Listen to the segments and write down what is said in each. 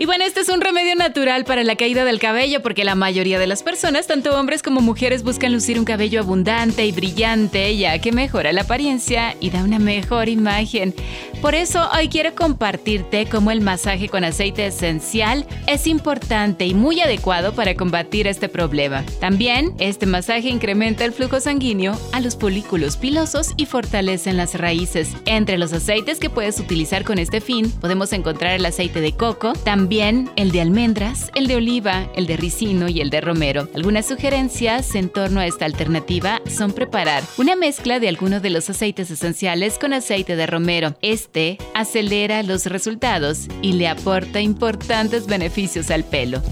Y bueno, este es un remedio natural para la caída del cabello porque la mayoría de las personas, tanto hombres como mujeres, buscan lucir un cabello abundante y brillante ya que mejora la apariencia y da una mejor imagen. Por eso hoy quiero compartirte cómo el masaje con aceite esencial es importante y muy adecuado para combatir este problema. También, este masaje incrementa el flujo sanguíneo a los folículos pilosos y fortalece las raíces. Entre los aceites que puedes utilizar con este fin, podemos encontrar el aceite de coco, también también el de almendras, el de oliva, el de ricino y el de romero. Algunas sugerencias en torno a esta alternativa son preparar una mezcla de algunos de los aceites esenciales con aceite de romero. Este acelera los resultados y le aporta importantes beneficios al pelo.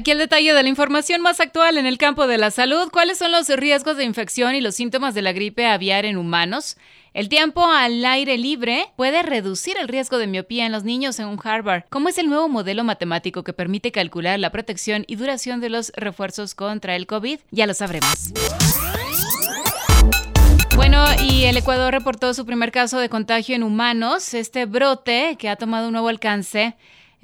Aquí el detalle de la información más actual en el campo de la salud. ¿Cuáles son los riesgos de infección y los síntomas de la gripe aviar en humanos? El tiempo al aire libre puede reducir el riesgo de miopía en los niños según Harvard. ¿Cómo es el nuevo modelo matemático que permite calcular la protección y duración de los refuerzos contra el COVID? Ya lo sabremos. Bueno, y el Ecuador reportó su primer caso de contagio en humanos. Este brote, que ha tomado un nuevo alcance,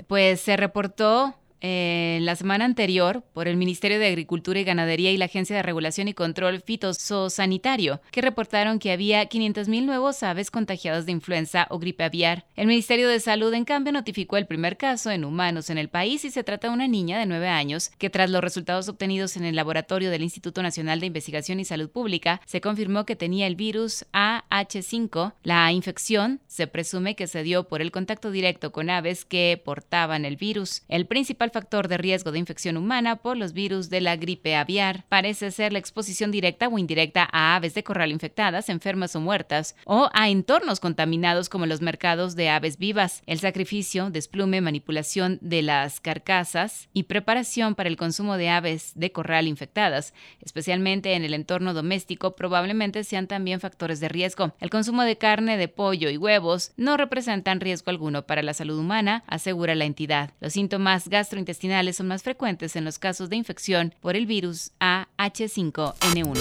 pues se reportó eh, la semana anterior por el Ministerio de Agricultura y Ganadería y la Agencia de Regulación y Control Fitosanitario, que reportaron que había 500.000 nuevos aves contagiadas de influenza o gripe aviar. El Ministerio de Salud, en cambio, notificó el primer caso en humanos en el país y se trata de una niña de 9 años que tras los resultados obtenidos en el laboratorio del Instituto Nacional de Investigación y Salud Pública, se confirmó que tenía el virus AH5. La infección se presume que se dio por el contacto directo con aves que portaban el virus. El principal factor de riesgo de infección humana por los virus de la gripe aviar. Parece ser la exposición directa o indirecta a aves de corral infectadas, enfermas o muertas, o a entornos contaminados como los mercados de aves vivas, el sacrificio, desplume, manipulación de las carcasas y preparación para el consumo de aves de corral infectadas, especialmente en el entorno doméstico, probablemente sean también factores de riesgo. El consumo de carne de pollo y huevos no representan riesgo alguno para la salud humana, asegura la entidad. Los síntomas gastro intestinales son más frecuentes en los casos de infección por el virus AH5N1.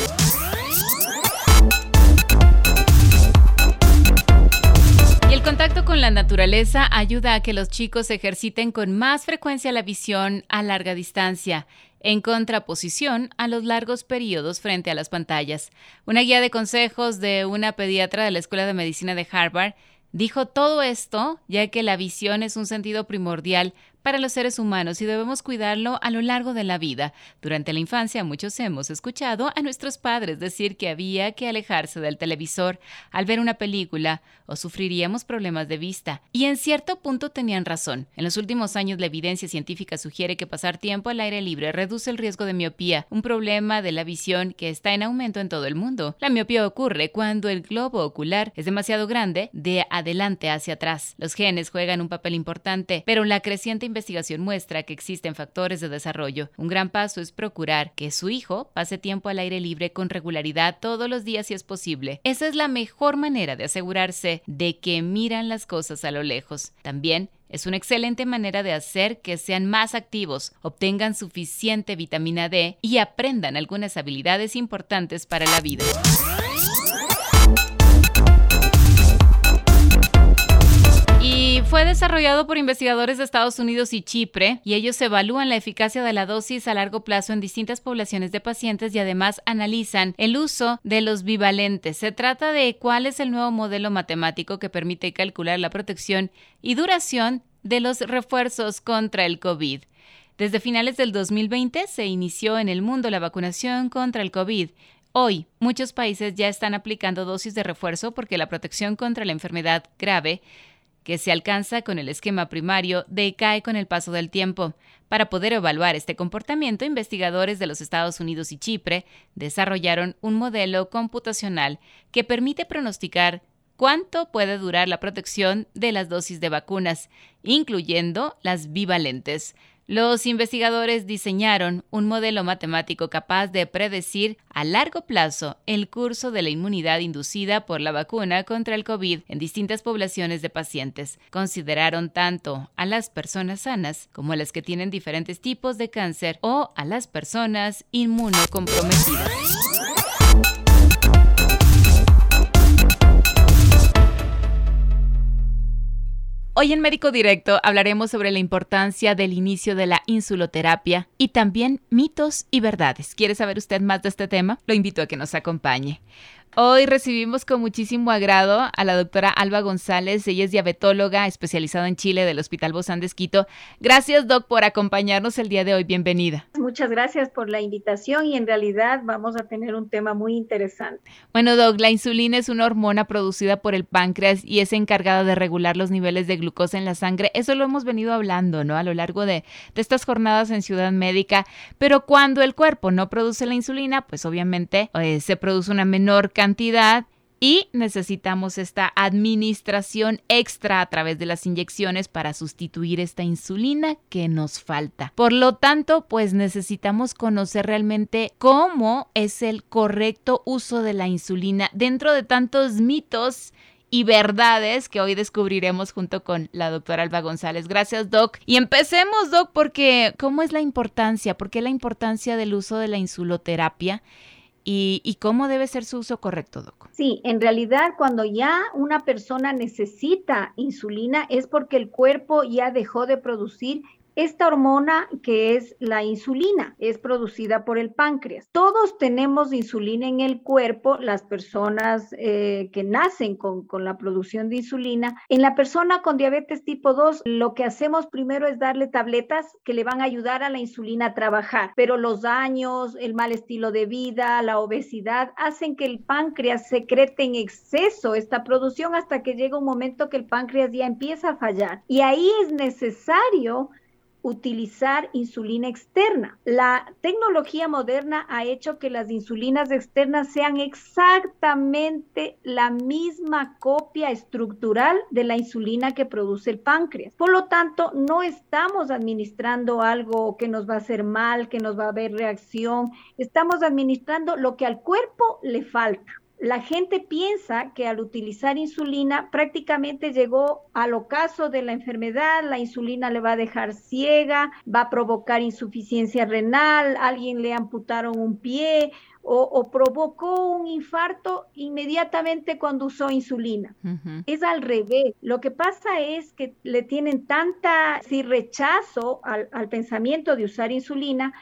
Y el contacto con la naturaleza ayuda a que los chicos ejerciten con más frecuencia la visión a larga distancia, en contraposición a los largos periodos frente a las pantallas. Una guía de consejos de una pediatra de la Escuela de Medicina de Harvard dijo todo esto ya que la visión es un sentido primordial para los seres humanos y debemos cuidarlo a lo largo de la vida. Durante la infancia muchos hemos escuchado a nuestros padres decir que había que alejarse del televisor al ver una película o sufriríamos problemas de vista. Y en cierto punto tenían razón. En los últimos años la evidencia científica sugiere que pasar tiempo al aire libre reduce el riesgo de miopía, un problema de la visión que está en aumento en todo el mundo. La miopía ocurre cuando el globo ocular es demasiado grande de adelante hacia atrás. Los genes juegan un papel importante, pero la creciente investigación muestra que existen factores de desarrollo. Un gran paso es procurar que su hijo pase tiempo al aire libre con regularidad todos los días si es posible. Esa es la mejor manera de asegurarse de que miran las cosas a lo lejos. También es una excelente manera de hacer que sean más activos, obtengan suficiente vitamina D y aprendan algunas habilidades importantes para la vida. Fue desarrollado por investigadores de Estados Unidos y Chipre y ellos evalúan la eficacia de la dosis a largo plazo en distintas poblaciones de pacientes y además analizan el uso de los bivalentes. Se trata de cuál es el nuevo modelo matemático que permite calcular la protección y duración de los refuerzos contra el COVID. Desde finales del 2020 se inició en el mundo la vacunación contra el COVID. Hoy, muchos países ya están aplicando dosis de refuerzo porque la protección contra la enfermedad grave que se alcanza con el esquema primario decae con el paso del tiempo. Para poder evaluar este comportamiento, investigadores de los Estados Unidos y Chipre desarrollaron un modelo computacional que permite pronosticar cuánto puede durar la protección de las dosis de vacunas, incluyendo las bivalentes. Los investigadores diseñaron un modelo matemático capaz de predecir a largo plazo el curso de la inmunidad inducida por la vacuna contra el COVID en distintas poblaciones de pacientes. Consideraron tanto a las personas sanas como a las que tienen diferentes tipos de cáncer o a las personas inmunocomprometidas. Hoy en Médico Directo hablaremos sobre la importancia del inicio de la insuloterapia y también mitos y verdades. ¿Quiere saber usted más de este tema? Lo invito a que nos acompañe. Hoy recibimos con muchísimo agrado a la doctora Alba González. Ella es diabetóloga especializada en Chile del Hospital Bozán de Esquito. Gracias, doc, por acompañarnos el día de hoy. Bienvenida. Muchas gracias por la invitación y en realidad vamos a tener un tema muy interesante. Bueno, doc, la insulina es una hormona producida por el páncreas y es encargada de regular los niveles de glucosa en la sangre. Eso lo hemos venido hablando, ¿no? A lo largo de, de estas jornadas en Ciudad Médica. Pero cuando el cuerpo no produce la insulina, pues obviamente eh, se produce una menor cantidad cantidad y necesitamos esta administración extra a través de las inyecciones para sustituir esta insulina que nos falta. Por lo tanto, pues necesitamos conocer realmente cómo es el correcto uso de la insulina dentro de tantos mitos y verdades que hoy descubriremos junto con la doctora Alba González. Gracias, Doc. Y empecemos, Doc, porque ¿cómo es la importancia? ¿Por qué la importancia del uso de la insuloterapia? Y, cómo debe ser su uso correcto, Doc. Sí, en realidad cuando ya una persona necesita insulina es porque el cuerpo ya dejó de producir esta hormona que es la insulina es producida por el páncreas. Todos tenemos insulina en el cuerpo, las personas eh, que nacen con, con, la producción de insulina. En la persona con diabetes tipo 2, lo que hacemos primero es darle tabletas que le van a ayudar a la insulina a trabajar, pero los daños, el mal estilo de vida, la obesidad, hacen que el páncreas secrete en exceso esta producción hasta que llega un momento que el páncreas ya empieza a fallar. Y ahí es necesario utilizar insulina externa. La tecnología moderna ha hecho que las insulinas externas sean exactamente la misma copia estructural de la insulina que produce el páncreas. Por lo tanto, no estamos administrando algo que nos va a hacer mal, que nos va a haber reacción. Estamos administrando lo que al cuerpo le falta la gente piensa que al utilizar insulina prácticamente llegó al ocaso de la enfermedad, la insulina le va a dejar ciega, va a provocar insuficiencia renal, alguien le amputaron un pie o, provocó un infarto inmediatamente cuando usó insulina. Es al revés. Lo que pasa es que le tienen tanta si rechazo al, al pensamiento de usar insulina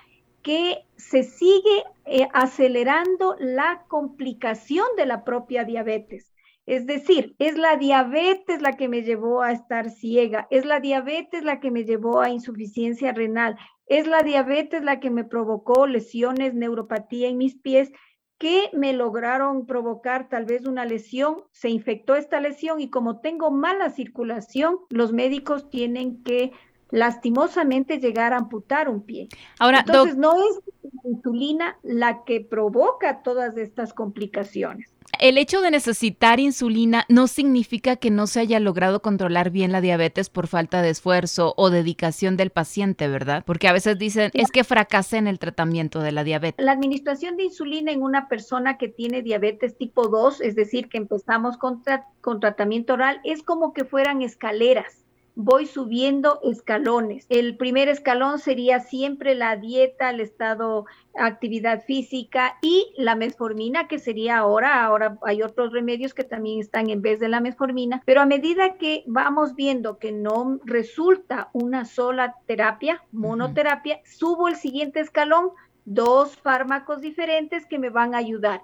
que se sigue eh, acelerando la complicación de la propia diabetes. Es decir, es la diabetes la que me llevó a estar ciega, es la diabetes la que me llevó a insuficiencia renal, es la diabetes la que me provocó lesiones, neuropatía en mis pies, que me lograron provocar tal vez una lesión, se infectó esta lesión y como tengo mala circulación, los médicos tienen que lastimosamente llegar a amputar un pie. Ahora, Entonces, no es insulina la que provoca todas estas complicaciones. El hecho de necesitar insulina no significa que no se haya logrado controlar bien la diabetes por falta de esfuerzo o dedicación del paciente, ¿verdad? Porque a veces dicen, es que fracasé en el tratamiento de la diabetes. La administración de insulina en una persona que tiene diabetes tipo 2, es decir, que empezamos con, con tratamiento oral, es como que fueran escaleras voy subiendo escalones. El primer escalón sería siempre la dieta, el estado, actividad física y la metformina, que sería ahora, ahora hay otros remedios que también están en vez de la metformina, pero a medida que vamos viendo que no resulta una sola terapia, monoterapia, subo el siguiente escalón, dos fármacos diferentes que me van a ayudar.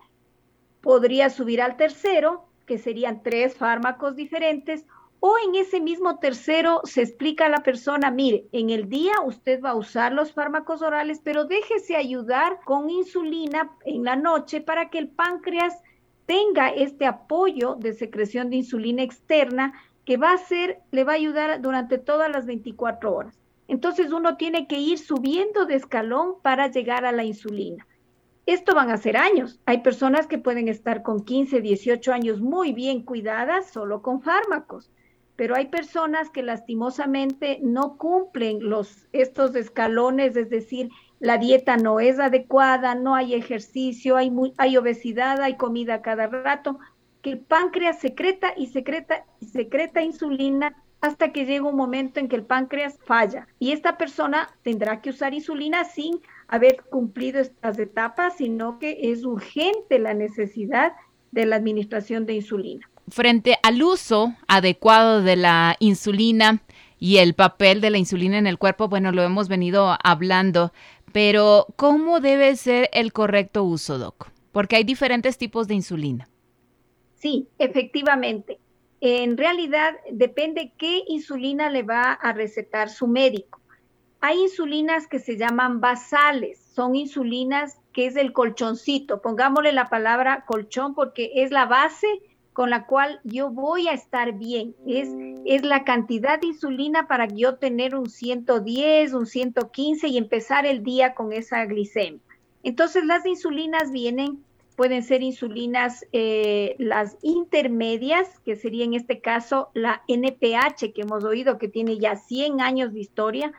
Podría subir al tercero, que serían tres fármacos diferentes, o en ese mismo tercero se explica a la persona, mire, en el día usted va a usar los fármacos orales, pero déjese ayudar con insulina en la noche para que el páncreas tenga este apoyo de secreción de insulina externa que va a ser, le va a ayudar durante todas las 24 horas. Entonces uno tiene que ir subiendo de escalón para llegar a la insulina. Esto van a ser años. Hay personas que pueden estar con 15, 18 años muy bien cuidadas solo con fármacos, pero hay personas que lastimosamente no cumplen los, estos escalones, es decir, la dieta no es adecuada, no hay ejercicio, hay, hay obesidad, hay comida cada rato, que el páncreas secreta y secreta y secreta insulina hasta que llega un momento en que el páncreas falla. Y esta persona tendrá que usar insulina sin haber cumplido estas etapas, sino que es urgente la necesidad de la administración de insulina. Frente al uso adecuado de la insulina y el papel de la insulina en el cuerpo, bueno, lo hemos venido hablando, pero ¿cómo debe ser el correcto uso, Doc? Porque hay diferentes tipos de insulina. Sí, efectivamente. En realidad depende qué insulina le va a recetar su médico. Hay insulinas que se llaman basales, son insulinas que es el colchoncito, pongámosle la palabra colchón porque es la base con la cual yo voy a estar bien. Es, es la cantidad de insulina para yo tener un 110, un 115 y empezar el día con esa glicemia. Entonces las insulinas vienen pueden ser insulinas eh, las intermedias, que sería en este caso la NPH que hemos oído que tiene ya 100 años de historia.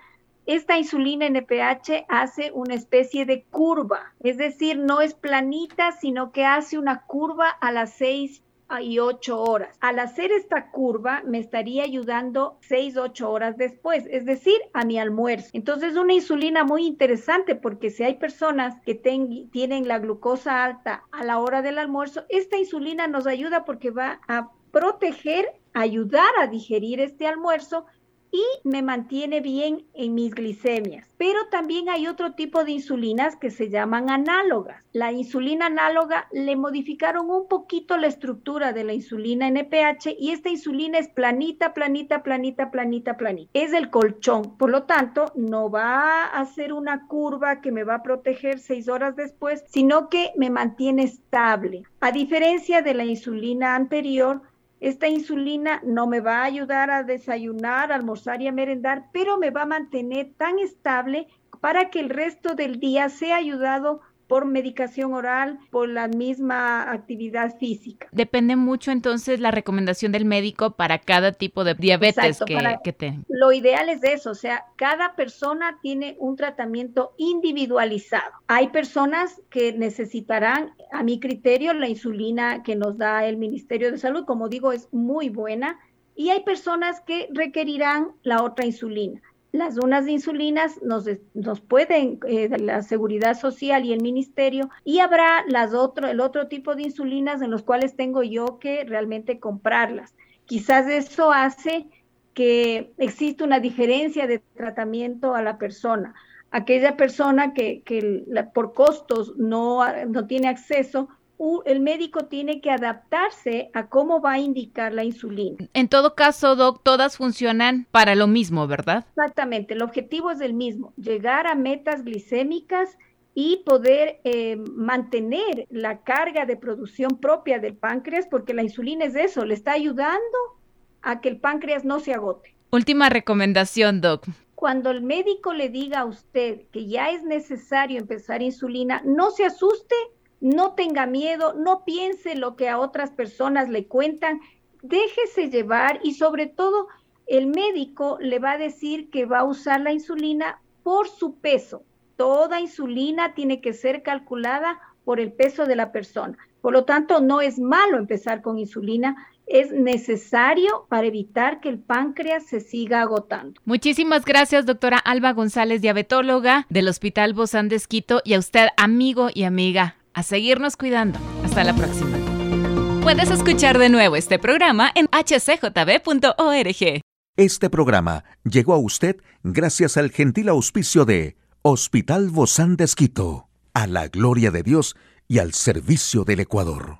Esta insulina NPH hace una especie de curva, es decir, no es planita, sino que hace una curva a las 6 y ocho horas. Al hacer esta curva me estaría ayudando seis, ocho horas después, es decir, a mi almuerzo. Entonces, una insulina muy interesante porque si hay personas que tienen la glucosa alta a la hora del almuerzo, esta insulina nos ayuda porque va a proteger, ayudar a digerir este almuerzo y me mantiene bien en mis glicemias. Pero también hay otro tipo de insulinas que se llaman análogas. La insulina análoga le modificaron un poquito la estructura de la insulina NPH y esta insulina es planita, planita, planita, planita, planita. Es el colchón. Por lo tanto, no va a hacer una curva que me va a proteger seis horas después, sino que me mantiene estable. A diferencia de la insulina anterior, esta insulina no me va a ayudar a desayunar, almorzar y a merendar, pero me va a mantener tan estable para que el resto del día sea ayudado por medicación oral, por la misma actividad física. Depende mucho entonces la recomendación del médico para cada tipo de diabetes que, que te... Lo ideal es eso, o sea, cada persona tiene un tratamiento individualizado. Hay personas que necesitarán, a mi criterio, la insulina que nos da el Ministerio de Salud, como digo, es muy buena, y hay personas que requerirán la otra insulina. Las unas de insulinas nos, nos pueden, eh, la seguridad social y el ministerio, y habrá las otro, el otro tipo de insulinas en los cuales tengo yo que realmente comprarlas. Quizás eso hace que exista una diferencia de tratamiento a la persona. Aquella persona que, que por costos no, no tiene acceso, el médico tiene que adaptarse a cómo va a indicar la insulina. En todo caso, Doc, todas funcionan para lo mismo, ¿verdad? Exactamente, el objetivo es el mismo, llegar a metas glicémicas y poder eh, mantener la carga de producción propia del páncreas, porque la insulina es eso, le está ayudando a que el páncreas no se agote. Última recomendación, Doc. Cuando el médico le diga a usted que ya es necesario empezar insulina, no se asuste, no tenga miedo, no piense lo que a otras personas le cuentan, déjese llevar y sobre todo el médico le va a decir que va a usar la insulina por su peso. Toda insulina tiene que ser calculada por el peso de la persona. Por lo tanto, no es malo empezar con insulina, es necesario para evitar que el páncreas se siga agotando. Muchísimas gracias, doctora Alba González, diabetóloga del Hospital Bozán de Esquito, y a usted, amigo y amiga a seguirnos cuidando. Hasta la próxima. Puedes escuchar de nuevo este programa en hcjb.org. Este programa llegó a usted gracias al gentil auspicio de Hospital Bozán de Esquito, a la gloria de Dios y al servicio del Ecuador.